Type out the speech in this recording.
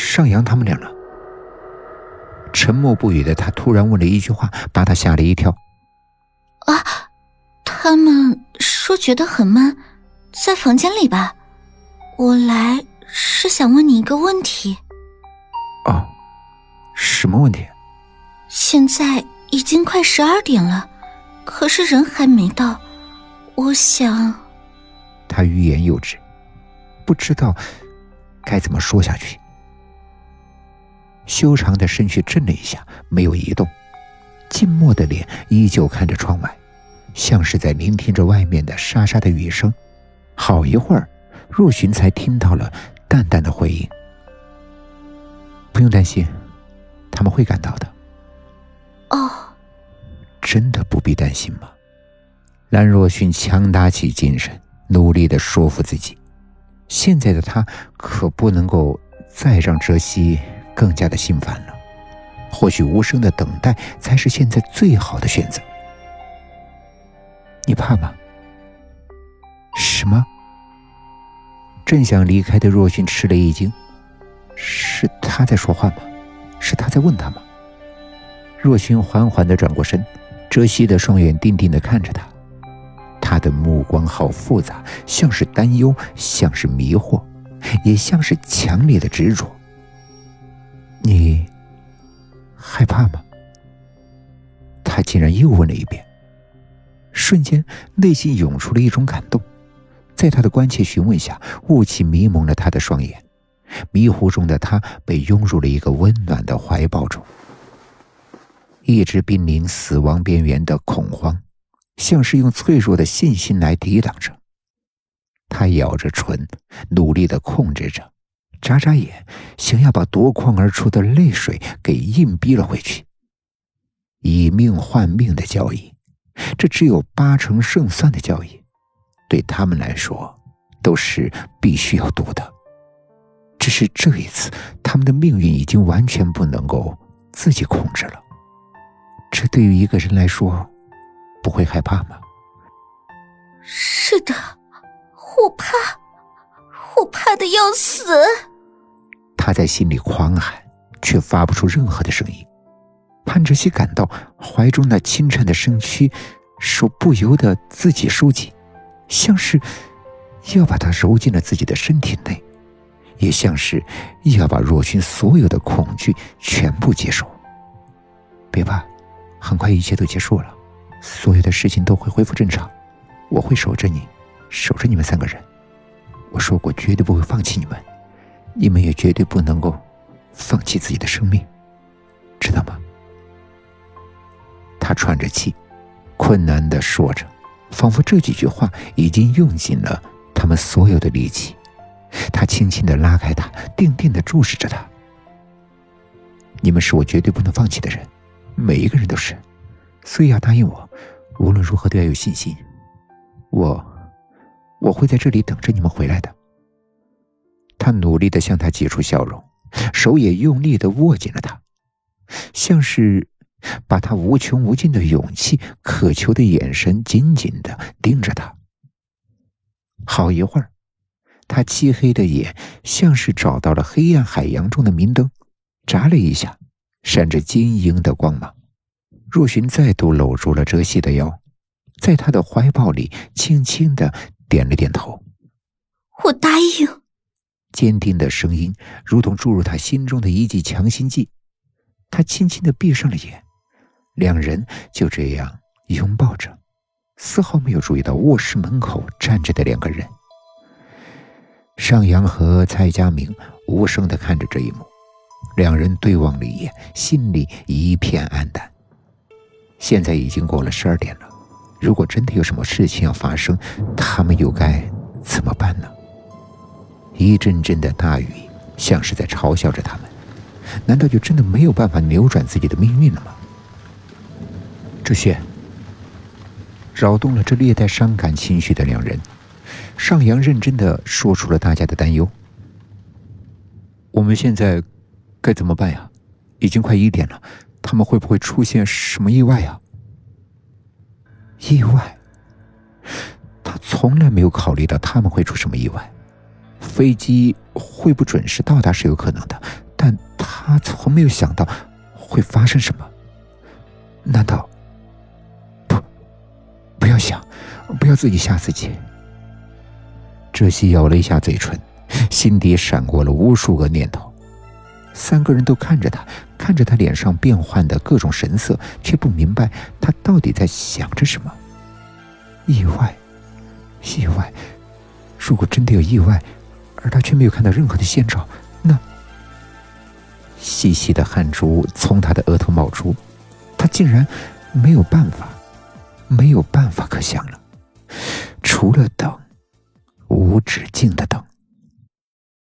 上扬他们俩呢？沉默不语的他突然问了一句话，把他吓了一跳。啊，他们说觉得很闷，在房间里吧？我来是想问你一个问题。哦，什么问题？现在已经快十二点了，可是人还没到。我想，他欲言又止，不知道该怎么说下去。修长的身躯震了一下，没有移动，静默的脸依旧看着窗外，像是在聆听着外面的沙沙的雨声。好一会儿，若寻才听到了淡淡的回应：“不用担心，他们会赶到的。”哦，真的不必担心吗？兰若寻强打起精神，努力的说服自己。现在的他可不能够再让哲西更加的心烦了。或许无声的等待才是现在最好的选择。你怕吗？什么？正想离开的若勋吃了一惊。是他在说话吗？是他在问他吗？若勋缓缓的转过身，遮西的双眼定定的看着他。他的目光好复杂，像是担忧，像是迷惑，也像是强烈的执着。你害怕吗？他竟然又问了一遍。瞬间，内心涌出了一种感动。在他的关切询问下，雾气迷蒙了他的双眼，迷糊中的他被拥入了一个温暖的怀抱中。一直濒临死亡边缘的恐慌。像是用脆弱的信心来抵挡着。他咬着唇，努力的控制着，眨眨眼，想要把夺眶而出的泪水给硬逼了回去。以命换命的交易，这只有八成胜算的交易，对他们来说都是必须要赌的。只是这一次，他们的命运已经完全不能够自己控制了。这对于一个人来说。不会害怕吗？是的，我怕，我怕的要死。他在心里狂喊，却发不出任何的声音。潘哲熙感到怀中那清颤的身躯，手不由得自己收紧，像是要把他揉进了自己的身体内，也像是要把若薰所有的恐惧全部接受。别怕，很快一切都结束了。所有的事情都会恢复正常，我会守着你，守着你们三个人。我说过，绝对不会放弃你们，你们也绝对不能够放弃自己的生命，知道吗？他喘着气，困难的说着，仿佛这几句话已经用尽了他们所有的力气。他轻轻的拉开他，定定的注视着他。你们是我绝对不能放弃的人，每一个人都是。所以要答应我，无论如何都要有信心。我，我会在这里等着你们回来的。他努力的向他挤出笑容，手也用力的握紧了他，像是把他无穷无尽的勇气、渴求的眼神紧紧的盯着他。好一会儿，他漆黑的眼像是找到了黑暗海洋中的明灯，眨了一下，闪着晶莹的光芒。若寻再度搂住了哲熙的腰，在他的怀抱里轻轻的点了点头。我答应。坚定的声音如同注入他心中的一剂强心剂。他轻轻的闭上了眼，两人就这样拥抱着，丝毫没有注意到卧室门口站着的两个人。尚阳和蔡佳明无声的看着这一幕，两人对望了一眼，心里一片黯淡。现在已经过了十二点了，如果真的有什么事情要发生，他们又该怎么办呢？一阵阵的大雨像是在嘲笑着他们，难道就真的没有办法扭转自己的命运了吗？这些扰动了这略带伤感情绪的两人，上扬认真的说出了大家的担忧。我们现在该怎么办呀？已经快一点了。他们会不会出现什么意外呀？意外？他从来没有考虑到他们会出什么意外。飞机会不准时到达是有可能的，但他从没有想到会发生什么。难道不？不要想，不要自己吓自己。哲西咬了一下嘴唇，心底闪过了无数个念头。三个人都看着他，看着他脸上变换的各种神色，却不明白他到底在想着什么。意外，意外。如果真的有意外，而他却没有看到任何的先兆，那……细细的汗珠从他的额头冒出，他竟然没有办法，没有办法可想了，除了等，无止境的等。